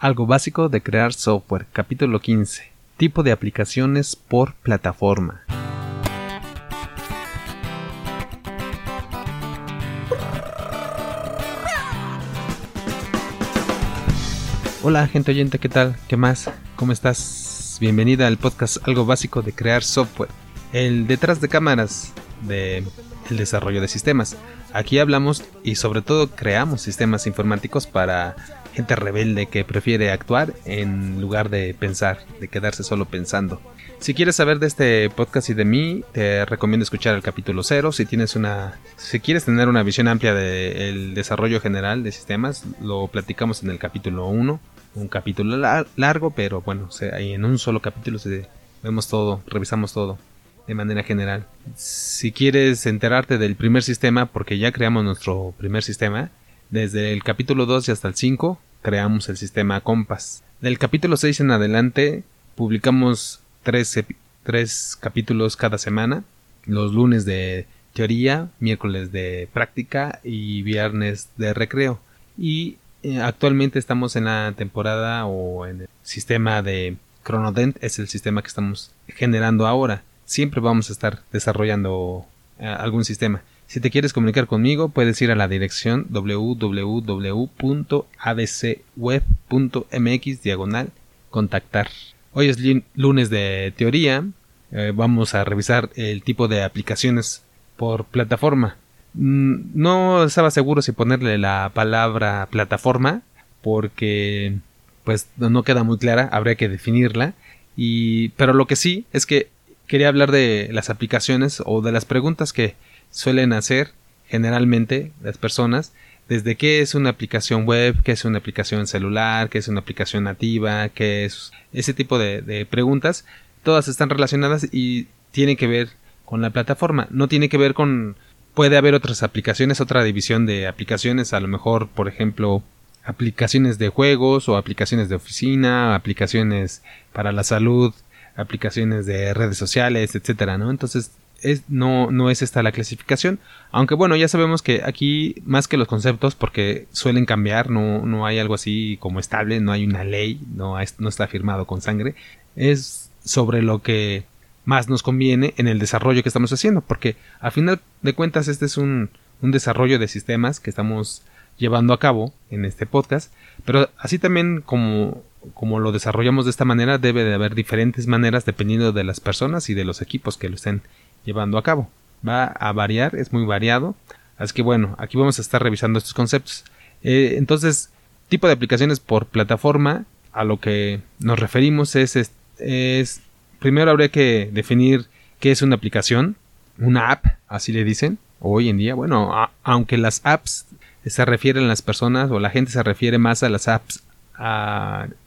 Algo básico de crear software, capítulo 15. Tipo de aplicaciones por plataforma. Hola gente oyente, ¿qué tal? ¿Qué más? ¿Cómo estás? Bienvenida al podcast Algo básico de crear software. El detrás de cámaras de el desarrollo de sistemas. Aquí hablamos y sobre todo creamos sistemas informáticos para gente rebelde que prefiere actuar en lugar de pensar, de quedarse solo pensando. Si quieres saber de este podcast y de mí, te recomiendo escuchar el capítulo 0. Si tienes una, si quieres tener una visión amplia del desarrollo general de sistemas, lo platicamos en el capítulo 1. Un capítulo largo, pero bueno, ahí en un solo capítulo vemos todo, revisamos todo de manera general. Si quieres enterarte del primer sistema, porque ya creamos nuestro primer sistema, desde el capítulo 2 hasta el 5 creamos el sistema Compass. Del capítulo 6 en adelante publicamos tres, tres capítulos cada semana, los lunes de teoría, miércoles de práctica y viernes de recreo. Y eh, actualmente estamos en la temporada o en el sistema de Chronodent, es el sistema que estamos generando ahora. Siempre vamos a estar desarrollando eh, algún sistema. Si te quieres comunicar conmigo, puedes ir a la dirección www.adcweb.mx diagonal contactar. Hoy es lunes de teoría. Eh, vamos a revisar el tipo de aplicaciones por plataforma. Mm, no estaba seguro si ponerle la palabra plataforma porque pues no queda muy clara, habría que definirla. Y, pero lo que sí es que quería hablar de las aplicaciones o de las preguntas que suelen hacer generalmente las personas desde qué es una aplicación web, qué es una aplicación celular, qué es una aplicación nativa, qué es ese tipo de, preguntas, todas están relacionadas y tienen que ver con la plataforma, no tiene que ver con puede haber otras aplicaciones, otra división de aplicaciones, a lo mejor, por ejemplo, aplicaciones de juegos o aplicaciones de oficina, aplicaciones para la salud, aplicaciones de redes sociales, etcétera, ¿no? Entonces, no, no es esta la clasificación. Aunque bueno, ya sabemos que aquí, más que los conceptos, porque suelen cambiar, no, no hay algo así como estable, no hay una ley, no, no está firmado con sangre, es sobre lo que más nos conviene en el desarrollo que estamos haciendo, porque a final de cuentas este es un, un desarrollo de sistemas que estamos llevando a cabo en este podcast, pero así también como, como lo desarrollamos de esta manera, debe de haber diferentes maneras dependiendo de las personas y de los equipos que lo estén llevando a cabo. Va a variar, es muy variado. Así que bueno, aquí vamos a estar revisando estos conceptos. Eh, entonces, tipo de aplicaciones por plataforma, a lo que nos referimos es, es, primero habría que definir qué es una aplicación, una app, así le dicen, hoy en día. Bueno, aunque las apps se refieren a las personas o la gente se refiere más a las apps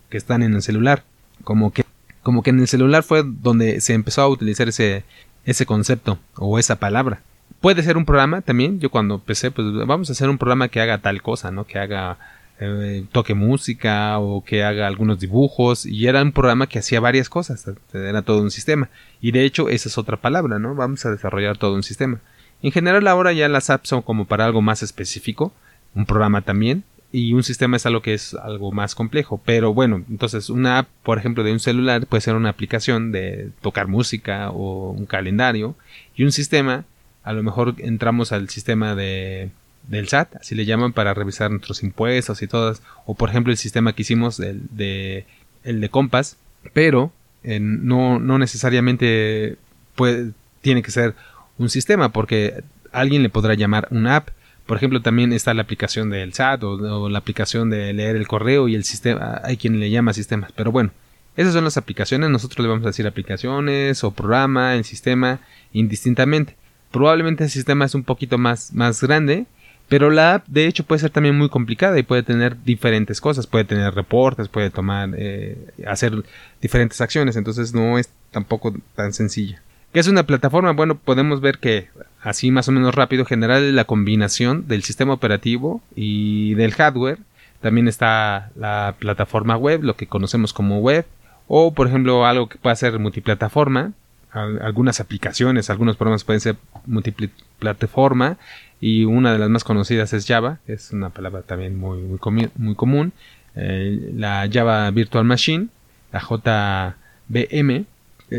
que están en el celular, como que como que en el celular fue donde se empezó a utilizar ese, ese concepto o esa palabra. Puede ser un programa también. Yo cuando empecé, pues vamos a hacer un programa que haga tal cosa, ¿no? Que haga eh, toque música o que haga algunos dibujos. Y era un programa que hacía varias cosas. Era todo un sistema. Y de hecho, esa es otra palabra, ¿no? Vamos a desarrollar todo un sistema. En general, ahora ya las apps son como para algo más específico. Un programa también y un sistema es algo que es algo más complejo. Pero bueno, entonces una app, por ejemplo, de un celular puede ser una aplicación de tocar música o un calendario y un sistema, a lo mejor entramos al sistema de del SAT, así le llaman para revisar nuestros impuestos y todas, o por ejemplo el sistema que hicimos el de el de Compass, pero no, no necesariamente puede, tiene que ser un sistema porque alguien le podrá llamar una app por ejemplo, también está la aplicación del SAT o, la aplicación de leer el correo y el sistema. Hay quien le llama sistemas. Pero bueno, esas son las aplicaciones. Nosotros le vamos a decir aplicaciones o programa, el sistema, indistintamente. Probablemente el sistema es un poquito más, más grande. Pero la app, de hecho, puede ser también muy complicada y puede tener diferentes cosas. Puede tener reportes, puede tomar, eh, hacer diferentes acciones. Entonces no es tampoco tan sencilla. ¿Qué es una plataforma? Bueno, podemos ver que así más o menos rápido, general la combinación del sistema operativo y del hardware. También está la plataforma web, lo que conocemos como web, o por ejemplo algo que pueda ser multiplataforma. Algunas aplicaciones, algunos programas pueden ser multiplataforma y una de las más conocidas es Java, es una palabra también muy, muy, muy común. eh, la Java Virtual Machine, la JVM.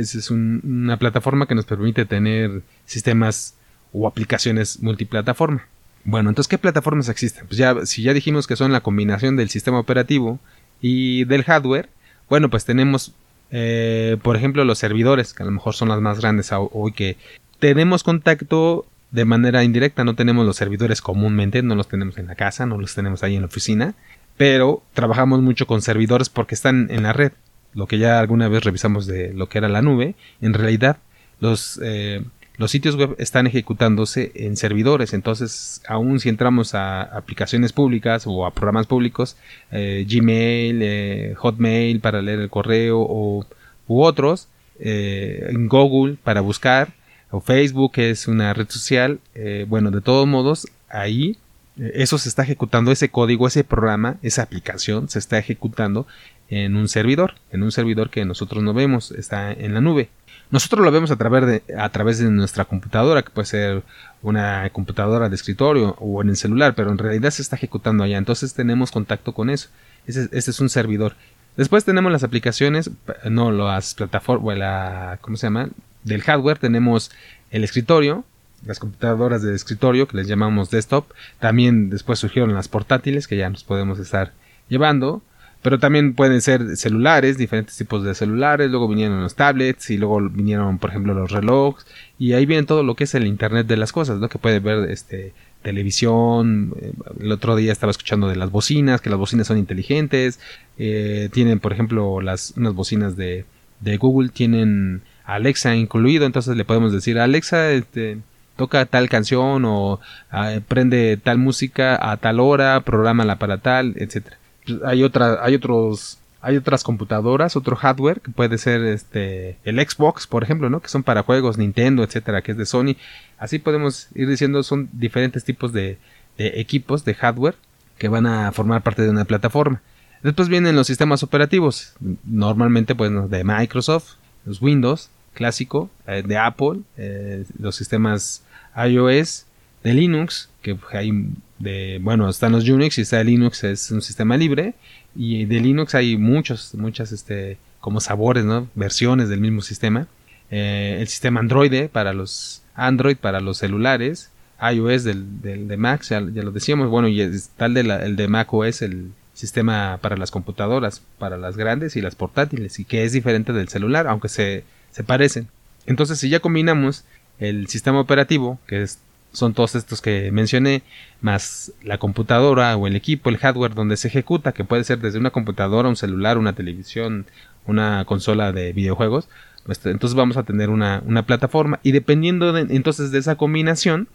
Es, una plataforma que nos permite tener sistemas o aplicaciones multiplataforma. Bueno, entonces, ¿qué plataformas existen? Pues ya, si ya dijimos que son la combinación del sistema operativo y del hardware, bueno, pues tenemos, eh, por ejemplo, los servidores, que a lo mejor son las más grandes hoy que tenemos contacto de manera indirecta, no tenemos los servidores comúnmente, no los tenemos en la casa, no los tenemos ahí en la oficina, pero trabajamos mucho con servidores porque están en la red. Lo que ya alguna vez revisamos de lo que era la nube, en realidad los, eh, los sitios web están ejecutándose en servidores, entonces aún si entramos a aplicaciones públicas o a programas públicos, eh, Gmail, eh, Hotmail para leer el correo o, u otros, en Google para buscar, o Facebook es una red social, bueno, de todos modos, ahí eso se está ejecutando, ese código, ese programa, esa aplicación se está ejecutando en un servidor, en un servidor que nosotros no vemos, está en la nube. Nosotros lo vemos a través de, a través de nuestra computadora, que puede ser una computadora de escritorio o en el celular, pero en realidad se está ejecutando allá, entonces tenemos contacto con eso. Ese, es un servidor. Después tenemos las aplicaciones, no las plataformas, la, ¿cómo se llama? del hardware tenemos el escritorio, las computadoras de escritorio que les llamamos desktop. También después surgieron las portátiles que ya nos podemos estar llevando. Pero también pueden ser celulares, diferentes tipos de celulares. Luego vinieron los tablets y luego vinieron, por ejemplo, los relojes. Y ahí viene todo lo que es el Internet de las cosas, ¿no? Que puede ver este, televisión. El otro día estaba escuchando de las bocinas, que las bocinas son inteligentes. Eh, tienen, por ejemplo, las, unas bocinas de, de Google tienen Alexa incluido, entonces le podemos decir Alexa, este, toca tal canción o ah, prende tal música a tal hora, prográmala para tal, etcétera. Pues, hay otra, hay otros, hay otras computadoras, otro hardware que puede ser este el Xbox, por ejemplo, ¿no? Que son para juegos Nintendo, etcétera, que es de Sony. Así podemos ir diciendo son diferentes tipos de, de equipos de hardware que van a formar parte de una plataforma. Después vienen los sistemas operativos, normalmente pues de Microsoft, los Windows clásico eh, de Apple, eh, los sistemas iOS, de Linux, que hay de, bueno, están los Unix y está Linux, es un sistema libre, y de Linux hay muchos, muchas, este, como sabores, ¿no? Versiones del mismo sistema. Eh, el sistema Android para los Android, para los celulares, iOS del, del de Mac, ya, lo decíamos, bueno, y tal de el de Mac OS, el sistema para las computadoras, para las grandes y las portátiles, y que es diferente del celular, aunque se, se parecen. Entonces, si ya combinamos el sistema operativo, que son todos estos que mencioné, más la computadora o el equipo, el hardware donde se ejecuta, que puede ser desde una computadora, un celular, una televisión, una consola de videojuegos, pues, entonces vamos a tener una, una plataforma y dependiendo de, entonces de esa combinación,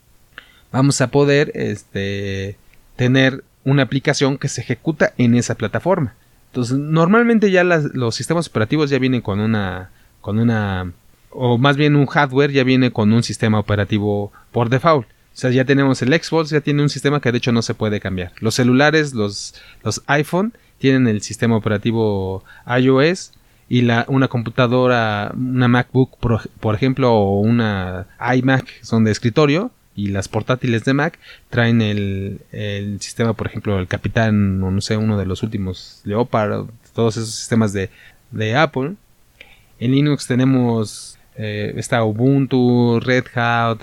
vamos a poder este, tener una aplicación que se ejecuta en esa plataforma. Entonces, normalmente ya los sistemas operativos ya vienen con una, con una, o más bien un hardware ya viene con un sistema operativo por default. O sea, ya tenemos el Xbox, ya tiene un sistema que de hecho no se puede cambiar. Los celulares, los, los iPhone, tienen el sistema operativo iOS y la, una computadora, una MacBook, por, por ejemplo, o una iMac son de escritorio, y las portátiles de Mac traen el, sistema, por ejemplo, el Capitán, o no sé, uno de los últimos Leopard, todos esos sistemas de, Apple. En Linux tenemos eh, Ubuntu, Red Hat,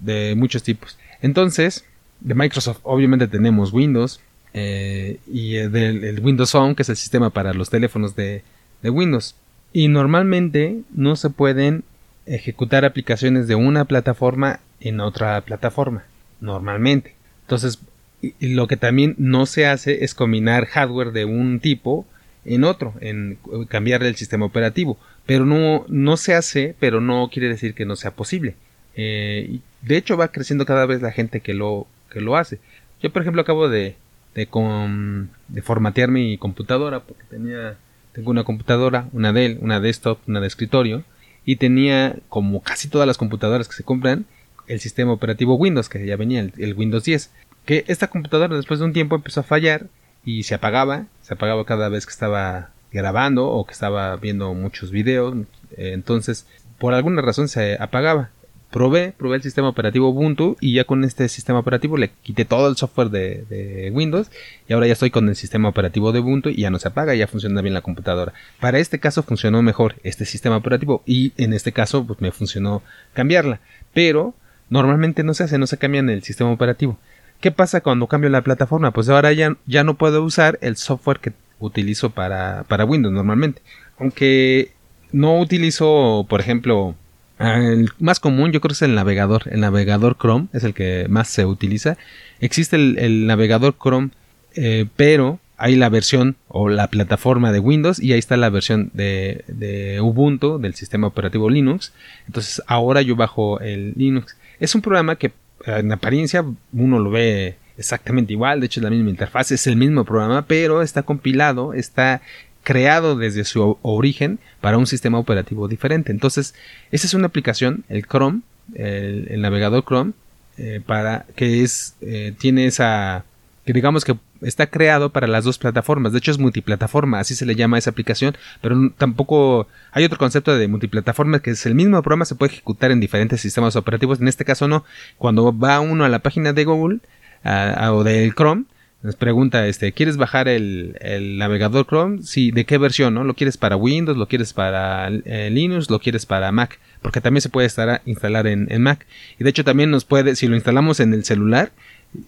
de, muchos tipos. Entonces, de Microsoft obviamente tenemos Windows eh, y del el Windows Phone, que es el sistema para los teléfonos de, de Windows. Y normalmente no se pueden ejecutar aplicaciones de una plataforma en otra plataforma, normalmente. Entonces, lo que también no se hace es combinar hardware de un tipo en otro, en cambiar el sistema operativo. Pero no, no se hace, pero no quiere decir que no sea posible. Eh, de hecho, va creciendo cada vez la gente que lo, que lo hace. Yo, por ejemplo, acabo de, de, con, de formatear mi computadora porque tenía, tengo una computadora, una Dell, una desktop, una de escritorio y tenía como casi todas las computadoras que se compran el sistema operativo Windows, que ya venía el, Windows 10. Que esta computadora después de un tiempo empezó a fallar y se apagaba, se apagaba cada vez que estaba grabando o que estaba viendo muchos videos. Entonces, por alguna razón se apagaba. probé, probé el sistema operativo Ubuntu y ya con este sistema operativo le quité todo el software de, Windows y ahora ya estoy con el sistema operativo de Ubuntu y ya no se apaga, ya funciona bien la computadora. Para este caso funcionó mejor este sistema operativo y en este caso pues me funcionó cambiarla, pero normalmente no se hace, no se cambia en el sistema operativo. ¿Qué pasa cuando cambio la plataforma? Pues ahora ya, ya no puedo usar el software que utilizo para, para Windows normalmente. Aunque no utilizo, por ejemplo, el más común yo creo que es el navegador. El navegador Chrome es el que más se utiliza. Existe el, navegador Chrome, eh, pero hay la versión o la plataforma de Windows y ahí está la versión de, de, Ubuntu del sistema operativo Linux. Entonces ahora yo bajo el Linux. Es un programa que en apariencia uno lo ve exactamente igual, de hecho es la misma interfaz, es el mismo programa, pero está compilado, está creado desde su origen para un sistema operativo diferente. Entonces, esa es una aplicación, el Chrome, el, navegador Chrome, eh, para que es eh, tiene esa que digamos que está creado para las dos plataformas. De hecho es multiplataforma, así se le llama a esa aplicación, pero tampoco hay otro concepto de multiplataforma que es el mismo programa se puede ejecutar en diferentes sistemas operativos. En este caso no. Cuando va uno a la página de Google o del Chrome, nos pregunta, este, ¿quieres bajar el, navegador Chrome? Sí, ¿de qué versión? ¿No? ¿Lo quieres para Windows? ¿Lo quieres para eh, Linux? ¿Lo quieres para Mac? Porque también se puede estar instalar en, Mac. Y de hecho también nos puede, si lo instalamos en el celular,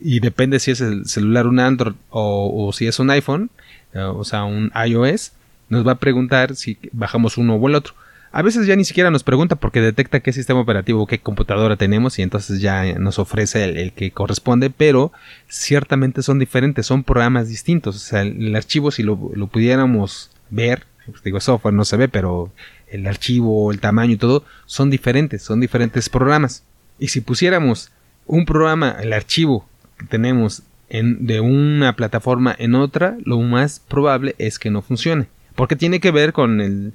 y depende si es el celular un Android o, si es un iPhone, eh, o sea, un iOS, nos va a preguntar si bajamos uno o el otro. A veces ya ni siquiera nos pregunta porque detecta qué sistema operativo, qué computadora tenemos y entonces ya nos ofrece el, que corresponde, pero ciertamente son diferentes, son programas distintos. O sea, el, archivo si lo, pudiéramos ver, pues digo software no se ve, pero el archivo, el tamaño y todo son diferentes, son diferentes programas. Y si pusiéramos un programa, el archivo tenemos en, de una plataforma en otra, lo más probable es que no funcione. Porque tiene que ver con el,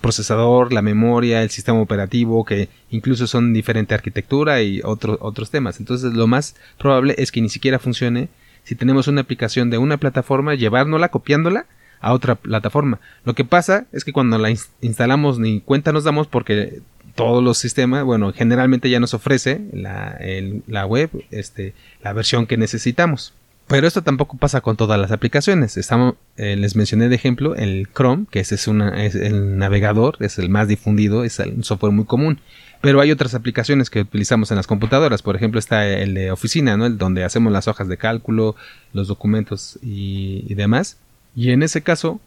procesador, la memoria, el sistema operativo, que incluso son diferente arquitectura y otros otros temas. Entonces lo más probable es que ni siquiera funcione si tenemos una aplicación de una plataforma, llevárnosla, copiándola a otra plataforma. Lo que pasa es que cuando la instalamos ni cuenta nos damos porque todos los sistemas, bueno, generalmente ya nos ofrece la, la web, este, la versión que necesitamos. Pero esto tampoco pasa con todas las aplicaciones. Estamos, eh, les mencioné de ejemplo el Chrome, que ese es, el navegador, es el más difundido, es un software muy común. Pero hay otras aplicaciones que utilizamos en las computadoras. Por ejemplo, está el de oficina, ¿no? El donde hacemos las hojas de cálculo, los documentos y, demás. Y en ese caso,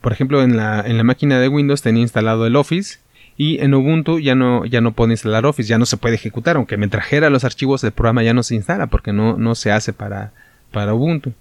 por ejemplo, en la, en la máquina de Windows tenía instalado el Office y en Ubuntu ya no, ya no puedo instalar Office, ya no se puede ejecutar, aunque me trajera los archivos del programa ya no se instala porque no, no se hace para, para Ubuntu.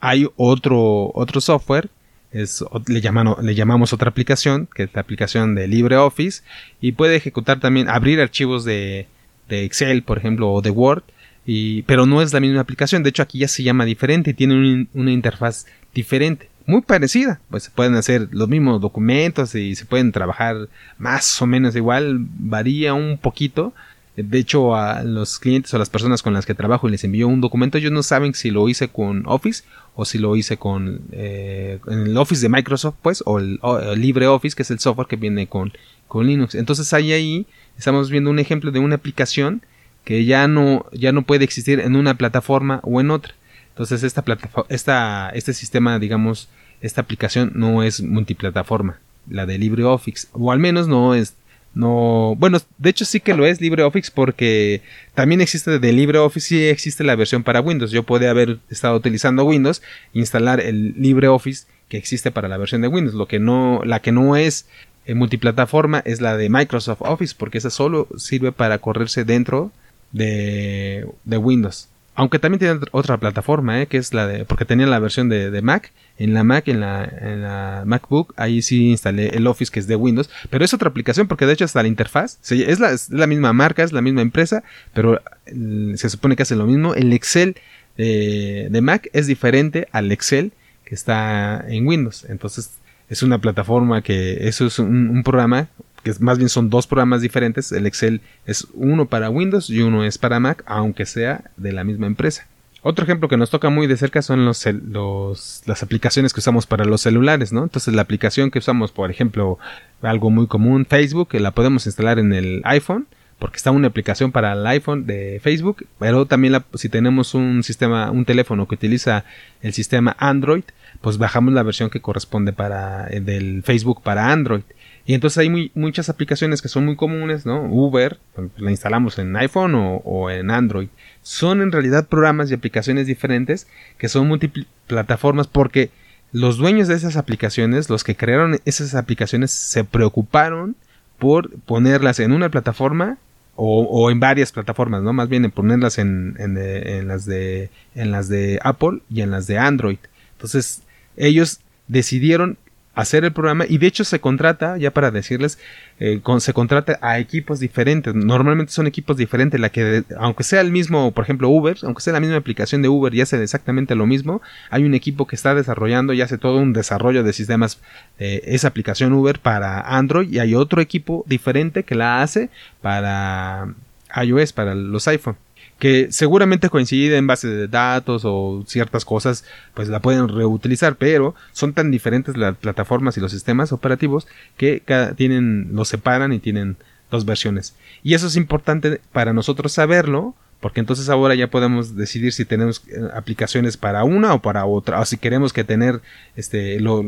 Hay otro, otro software, es, le, le llamamos otra aplicación, que es la aplicación de LibreOffice, y puede ejecutar también, abrir archivos de, de Excel, por ejemplo, o de Word, y, pero no es la misma aplicación, de hecho aquí ya se llama diferente tiene una interfaz diferente muy parecida. Pues se pueden hacer los mismos documentos y se pueden trabajar más o menos igual, varía un poquito. De hecho, a los clientes o las personas con las que trabajo y les envío un documento, ellos no saben si lo hice con Office o si lo hice con eh, el Office de Microsoft, pues, o el, LibreOffice, que es el software que viene con, con Linux. Entonces ahí, ahí estamos viendo un ejemplo de una aplicación que ya no, ya no puede existir en una plataforma o en otra. Entonces esta plataforma, esta, este sistema, digamos, esta aplicación no es multiplataforma, la de LibreOffice, o al menos no es, no, bueno, de hecho sí que lo es LibreOffice porque también existe de LibreOffice y existe la versión para Windows. Yo puede haber estado utilizando Windows, instalar el LibreOffice que existe para la versión de Windows. Lo que no, la que no es multiplataforma es la de Microsoft Office porque esa solo sirve para correrse dentro de, de Windows. Aunque también tiene otra plataforma, ¿eh? que es la de. Porque tenía la versión de, Mac. En la Mac, en la, en la, MacBook, ahí sí instalé el Office que es de Windows. Pero es otra aplicación porque de hecho hasta la interfaz. Es la, es la misma marca, es la misma empresa. Pero se supone que hace lo mismo. El Excel de Mac es diferente al Excel que está en Windows. Entonces es una plataforma que. Eso es un programa que más bien son dos programas diferentes. El Excel es uno para Windows y uno es para Mac, aunque sea de la misma empresa. Otro ejemplo que nos toca muy de cerca son los, las aplicaciones que usamos para los celulares, ¿no? Entonces la aplicación que usamos, por ejemplo, algo muy común, Facebook, la podemos instalar en el iPhone, porque está una aplicación para el iPhone de Facebook, pero también si tenemos un sistema, un teléfono que utiliza el sistema Android, pues bajamos la versión que corresponde para eh, del Facebook para Android. Y entonces hay muchas aplicaciones que son muy comunes, ¿no? Uber, la instalamos en iPhone o, en Android. Son en realidad programas y aplicaciones diferentes que son multiplataformas porque los dueños de esas aplicaciones, los que crearon esas aplicaciones, se preocuparon por ponerlas en una plataforma o, en varias plataformas, ¿no? Más bien en ponerlas en, en, las de, en las de Apple y en las de Android. Entonces, ellos decidieron hacer el programa y de hecho se contrata, ya para decirles, eh, se contrata a equipos diferentes. Normalmente son equipos diferentes, la que aunque sea el mismo, por ejemplo Uber, aunque sea la misma aplicación de Uber y hace exactamente lo mismo, hay un equipo que está desarrollando y hace todo un desarrollo de sistemas esa aplicación Uber para Android y hay otro equipo diferente que la hace para iOS, para los iPhone que seguramente coincide en base de datos o ciertas cosas, pues la pueden reutilizar, pero son tan diferentes las plataformas y los sistemas operativos que cada, tienen, los separan y tienen dos versiones. Y eso es importante para nosotros saberlo, porque entonces ahora ya podemos decidir si tenemos eh, aplicaciones para una o para otra, o si queremos que tener, este, los,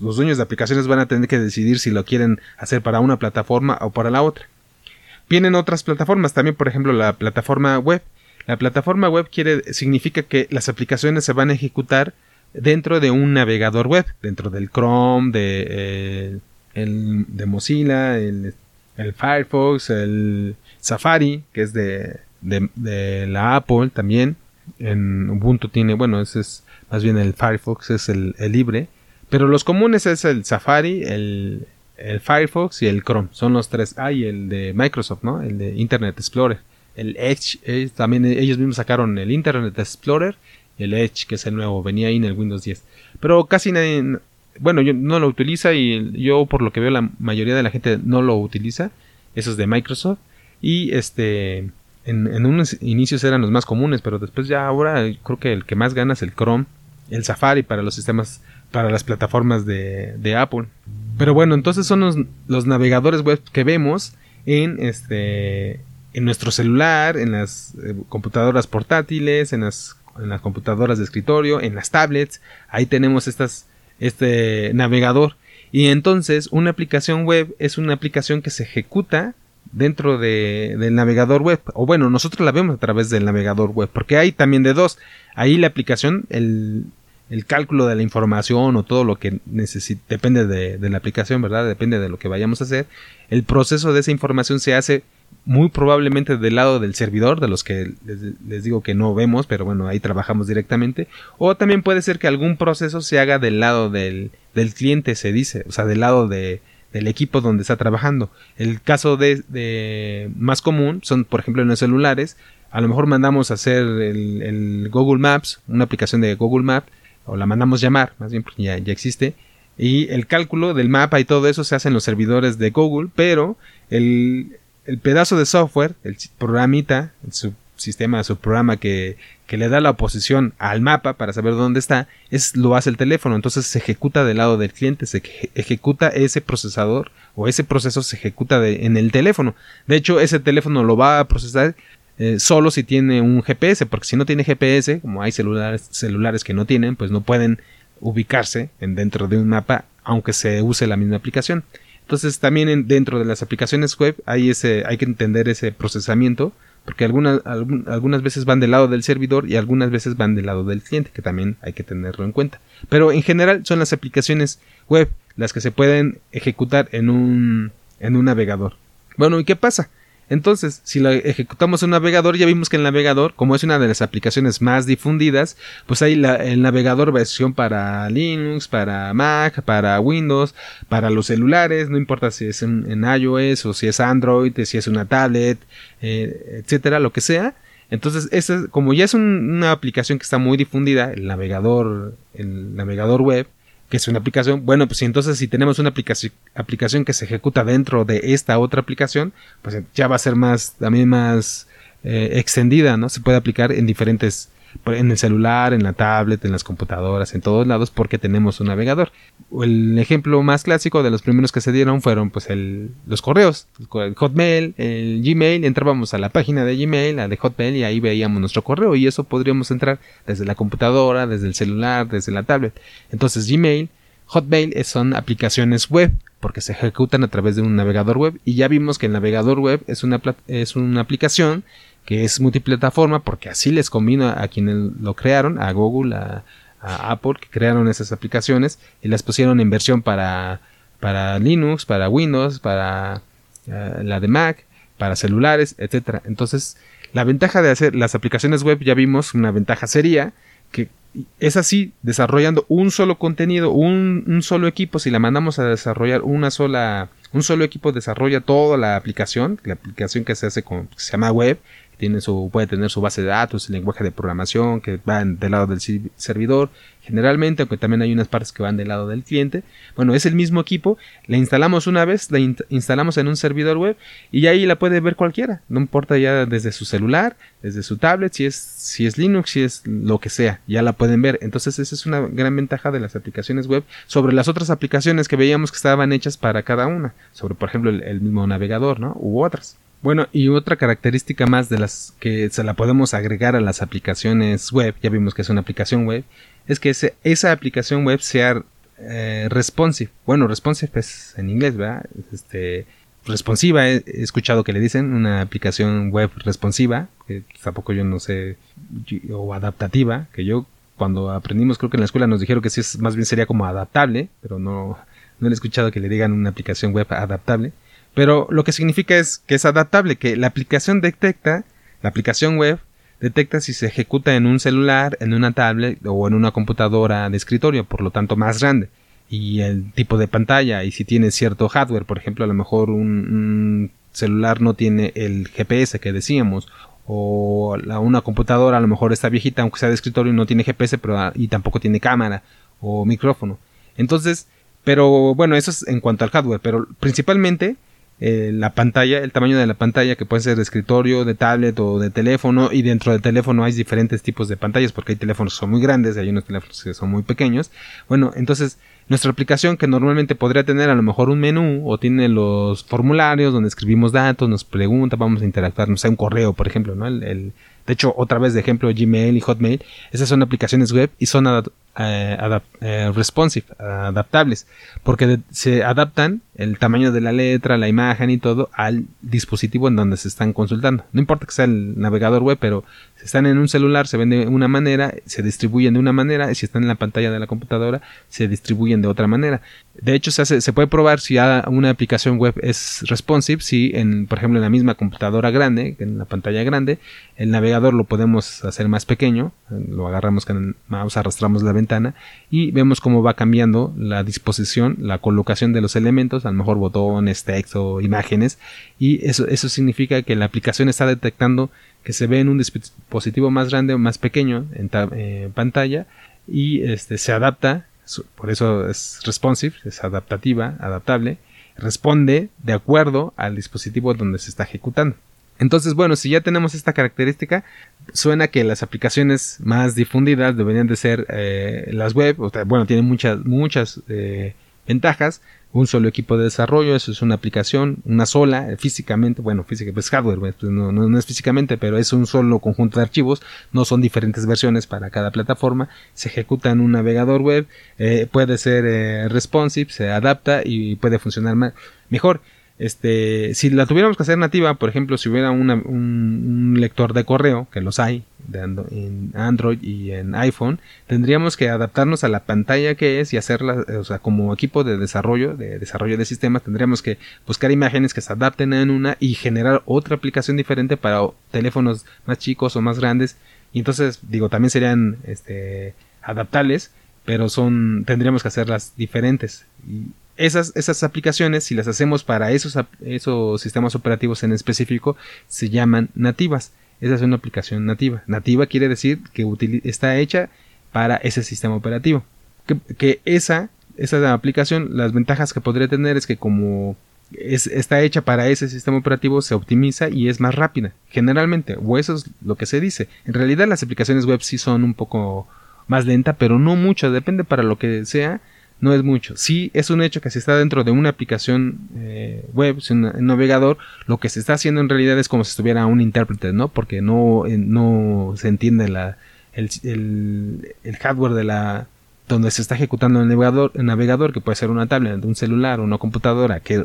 los dueños de aplicaciones van a tener que decidir si lo quieren hacer para una plataforma o para la otra. Vienen otras plataformas, también por ejemplo la plataforma web. La plataforma web quiere, significa que las aplicaciones se van a ejecutar dentro de un navegador web, dentro del Chrome, de, eh, el, de Mozilla, el, Firefox, el Safari, que es de, de, la Apple también. En Ubuntu tiene, bueno, ese es más bien el Firefox, es el, el libre. Pero los comunes es el Safari, el, el Firefox y el Chrome. Son los tres. Ah, y el de Microsoft, ¿no? El de Internet Explorer. El Edge, eh, también ellos mismos sacaron el Internet Explorer. El Edge, que es el nuevo, venía ahí en el Windows 10. Pero casi nadie, bueno, yo no lo utiliza y yo por lo que veo la mayoría de la gente no lo utiliza. Esos de Microsoft. Y este, en, en unos inicios eran los más comunes, pero después ya ahora creo que el que más gana es el Chrome. El Safari para los sistemas, para las plataformas de, de Apple. Pero bueno, entonces son los, navegadores web que vemos en este en nuestro celular, en las eh, computadoras portátiles, en las, en las computadoras de escritorio, en las tablets. Ahí tenemos estas, este navegador. Y entonces una aplicación web es una aplicación que se ejecuta dentro de, del navegador web. O bueno, nosotros la vemos a través del navegador web. Porque hay también de dos. Ahí la aplicación, el, el cálculo de la información o todo lo que necesite, depende de, la aplicación, ¿verdad? Depende de lo que vayamos a hacer. El proceso de esa información se hace muy probablemente del lado del servidor, de los que les, digo que no vemos, pero bueno, ahí trabajamos directamente. O también puede ser que algún proceso se haga del lado del, del cliente, se dice, o sea, del lado de, del equipo donde está trabajando. El caso de, de, más común son, por ejemplo, en los celulares. A lo mejor mandamos a hacer el Google Maps, una aplicación de Google Maps, o la mandamos llamar, más bien porque ya, existe, y el cálculo del mapa y todo eso se hace en los servidores de Google, pero el, el pedazo de software, el programita, su sistema, su programa que, que, le da la oposición al mapa para saber dónde está, es lo hace el teléfono, entonces se ejecuta del lado del cliente, se ejecuta ese procesador o ese proceso se ejecuta en el teléfono. De hecho, ese teléfono lo va a procesar eh, solo si tiene un GPS, porque si no tiene GPS, como hay celulares, celulares que no tienen, pues no pueden ubicarse en dentro de un mapa, aunque se use la misma aplicación. Entonces también dentro de las aplicaciones web hay, ese, hay que entender ese procesamiento, porque algunas, algunas veces van del lado del servidor y algunas veces van del lado del cliente, que también hay que tenerlo en cuenta. Pero en general son las aplicaciones web las que se pueden ejecutar en un, en un navegador. Bueno, ¿y qué pasa? Entonces, si lo ejecutamos en un navegador, ya vimos que el navegador, como es una de las aplicaciones más difundidas, pues hay el navegador versión para Linux, para Mac, para Windows, para los celulares, no importa si es en, iOS o si es Android, si es una tablet, eh, etcétera, lo que sea. Entonces, como ya es una aplicación que está muy difundida, el navegador, el navegador web, que es una aplicación, bueno, pues entonces si tenemos una aplicación, aplicación que se ejecuta dentro de esta otra aplicación, pues ya va a ser más, también más eh, extendida, ¿no? Se puede aplicar en diferentes en el celular, en la tablet, en las computadoras, en todos lados, porque tenemos un navegador. El ejemplo más clásico de los primeros que se dieron fueron pues el, los correos, Hotmail, el Gmail, entrábamos a la página de Gmail, la de Hotmail y ahí veíamos nuestro correo y eso podríamos entrar desde la computadora, desde el celular, desde la tablet. Entonces Gmail, Hotmail son aplicaciones web porque se ejecutan a través de un navegador web y ya vimos que el navegador web es una, es una aplicación que es multiplataforma porque así les combina a quienes lo crearon, a Google, a, Apple, que crearon esas aplicaciones y las pusieron en versión para, para Linux, para Windows, para eh, la de Mac, para celulares, etcétera. Entonces, la ventaja de hacer las aplicaciones web, ya vimos, una ventaja sería que es así, desarrollando un solo contenido, un, solo equipo, si la mandamos a desarrollar una sola, un solo equipo desarrolla toda la aplicación, la aplicación que se hace con, se llama web, tiene su, puede tener su base de datos, el lenguaje de programación que va del lado del servidor, generalmente, aunque también hay unas partes que van del lado del cliente. Bueno, es el mismo equipo, la instalamos una vez, la instalamos en un servidor web y ahí la puede ver cualquiera, no importa ya desde su celular, desde su tablet, si es, si es Linux, si es lo que sea, ya la pueden ver. Entonces esa es una gran ventaja de las aplicaciones web sobre las otras aplicaciones que veíamos que estaban hechas para cada una, sobre por ejemplo el, mismo navegador, ¿no? U otras. Bueno, y otra característica más de las que se la podemos agregar a las aplicaciones web, ya vimos que es una aplicación web, es que esa aplicación web sea eh, responsive. Bueno, responsive es en inglés, ¿verdad? Este, responsiva, he, escuchado que le dicen una aplicación web responsiva, que tampoco yo no sé, o adaptativa, que yo cuando aprendimos creo que en la escuela nos dijeron que sí es, más bien sería como adaptable, pero no, no he escuchado que le digan una aplicación web adaptable. Pero lo que significa es que es adaptable, que la aplicación detecta, la aplicación web detecta si se ejecuta en un celular, en una tablet o en una computadora de escritorio, por lo tanto más grande. Y el tipo de pantalla y si tiene cierto hardware, por ejemplo, a lo mejor un, celular no tiene el GPS que decíamos, o una computadora a lo mejor está viejita, aunque sea de escritorio, no tiene GPS, pero ah, y tampoco tiene cámara o micrófono. Entonces, pero bueno, eso es en cuanto al hardware, pero principalmente eh, la pantalla, el tamaño de la pantalla que puede ser de escritorio, de tablet o de teléfono y dentro del teléfono hay diferentes tipos de pantallas porque hay teléfonos que son muy grandes y hay unos teléfonos que son muy pequeños. Bueno, entonces nuestra aplicación que normalmente podría tener a lo mejor un menú o tiene los formularios donde escribimos datos, nos pregunta, vamos a interactuar, no sé, un correo por ejemplo, ¿no? el, de hecho, otra vez de ejemplo, Gmail y Hotmail, esas son aplicaciones web y son eh, eh, responsive, adaptables, porque se adaptan el tamaño de la letra, la imagen y todo al dispositivo en donde se están consultando. No importa que sea el navegador web, pero si están en un celular se ven de una manera, se distribuyen de una manera, y si están en la pantalla de la computadora se distribuyen de otra manera. De hecho, se, hace, se puede probar si una aplicación web es responsive, si en, por ejemplo, en la misma computadora grande, en la pantalla grande, el navegador lo podemos hacer más pequeño, lo agarramos con el mouse, arrastramos la ventana y vemos cómo va cambiando la disposición, la colocación de los elementos, a lo mejor botones, texto, imágenes, y eso, eso significa que la aplicación está detectando que se ve en un dispositivo más grande o más pequeño en eh, pantalla y este, se adapta por eso es responsive, es adaptativa, adaptable, responde de acuerdo al dispositivo donde se está ejecutando. Entonces, bueno, si ya tenemos esta característica, suena que las aplicaciones más difundidas deberían de ser eh, las web, o sea, bueno, tienen muchas, muchas eh, ventajas, un solo equipo de desarrollo, eso es una aplicación, una sola, físicamente, bueno, física, pues hardware, pues no, no, es físicamente, pero es un solo conjunto de archivos, no son diferentes versiones para cada plataforma, se ejecuta en un navegador web, eh, puede ser responsive, se adapta y puede funcionar mejor. Este, si la tuviéramos que hacer nativa, por ejemplo, si hubiera un, lector de correo, que los hay en Android y en iPhone, tendríamos que adaptarnos a la pantalla que es y hacerla, o sea, como equipo de desarrollo, de desarrollo de sistemas, tendríamos que buscar imágenes que se adapten en una y generar otra aplicación diferente para teléfonos más chicos o más grandes. Y entonces, digo, también serían este, adaptables, pero son, tendríamos que hacerlas diferentes. Esas, esas aplicaciones, si las hacemos para esos, esos sistemas operativos en específico, se llaman nativas. Esa es una aplicación nativa. Nativa quiere decir que está hecha para ese sistema operativo. Que, esa, esa aplicación, las ventajas que podría tener es que como está hecha para ese sistema operativo, se optimiza y es más rápida, generalmente, o eso es lo que se dice. En realidad las aplicaciones web sí son un poco más lenta, pero no mucho, depende para lo que sea, no es mucho. Sí es un hecho que si está dentro de una aplicación eh, web, un, navegador, lo que se está haciendo en realidad es como si estuviera un intérprete, ¿no? Porque no, eh, no se entiende la, el, el, hardware de la donde se está ejecutando el navegador, el navegador, que puede ser una tablet, un celular una computadora, que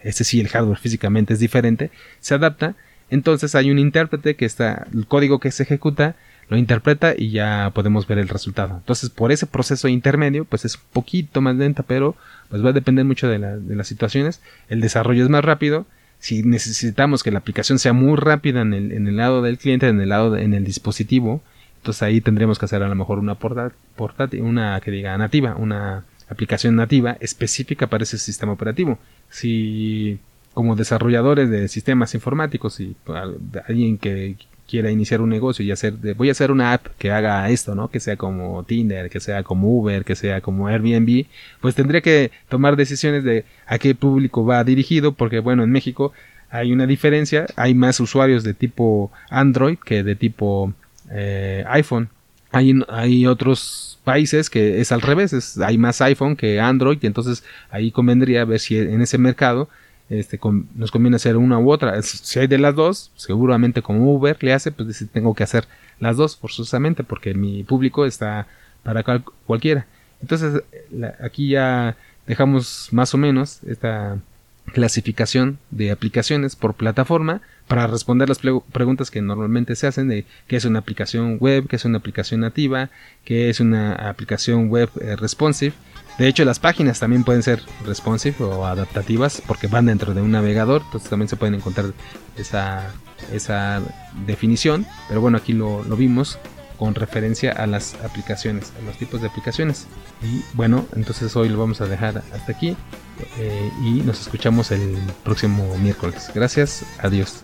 ese sí el hardware físicamente es diferente, se adapta. Entonces hay un intérprete que está, el código que se ejecuta lo interpreta y ya podemos ver el resultado. Entonces, por ese proceso intermedio, pues es un poquito más lenta, pero pues va a depender mucho de, las situaciones. El desarrollo es más rápido. Si necesitamos que la aplicación sea muy rápida en el, lado del cliente, en el lado en el dispositivo, entonces ahí tendremos que hacer a lo mejor una portátil, una que diga nativa, una aplicación nativa específica para ese sistema operativo. Si como desarrolladores de sistemas informáticos y alguien que quiera iniciar un negocio y hacer, voy a hacer una app que haga esto, ¿no? Que sea como Tinder, que sea como Uber, que sea como Airbnb, pues tendría que tomar decisiones de a qué público va dirigido, porque bueno, en México hay una diferencia, hay más usuarios de tipo Android que de tipo eh, iPhone. Hay, hay otros países que es al revés, hay más iPhone que Android, y entonces ahí convendría ver si en ese mercado este, nos conviene hacer una u otra. Si hay de las dos, seguramente como Uber le hace, pues tengo que hacer las dos forzosamente porque mi público está para cualquiera. Entonces aquí ya dejamos más o menos esta clasificación de aplicaciones por plataforma para responder las preguntas que normalmente se hacen de qué es una aplicación web, qué es una aplicación nativa, qué es una aplicación web eh, responsive de hecho, las páginas también pueden ser responsive o adaptativas porque van dentro de un navegador, entonces también se pueden encontrar esa, esa definición. Pero bueno, aquí lo, vimos con referencia a las aplicaciones, a los tipos de aplicaciones. Y bueno, entonces hoy lo vamos a dejar hasta aquí eh, y nos escuchamos el próximo miércoles. Gracias, adiós.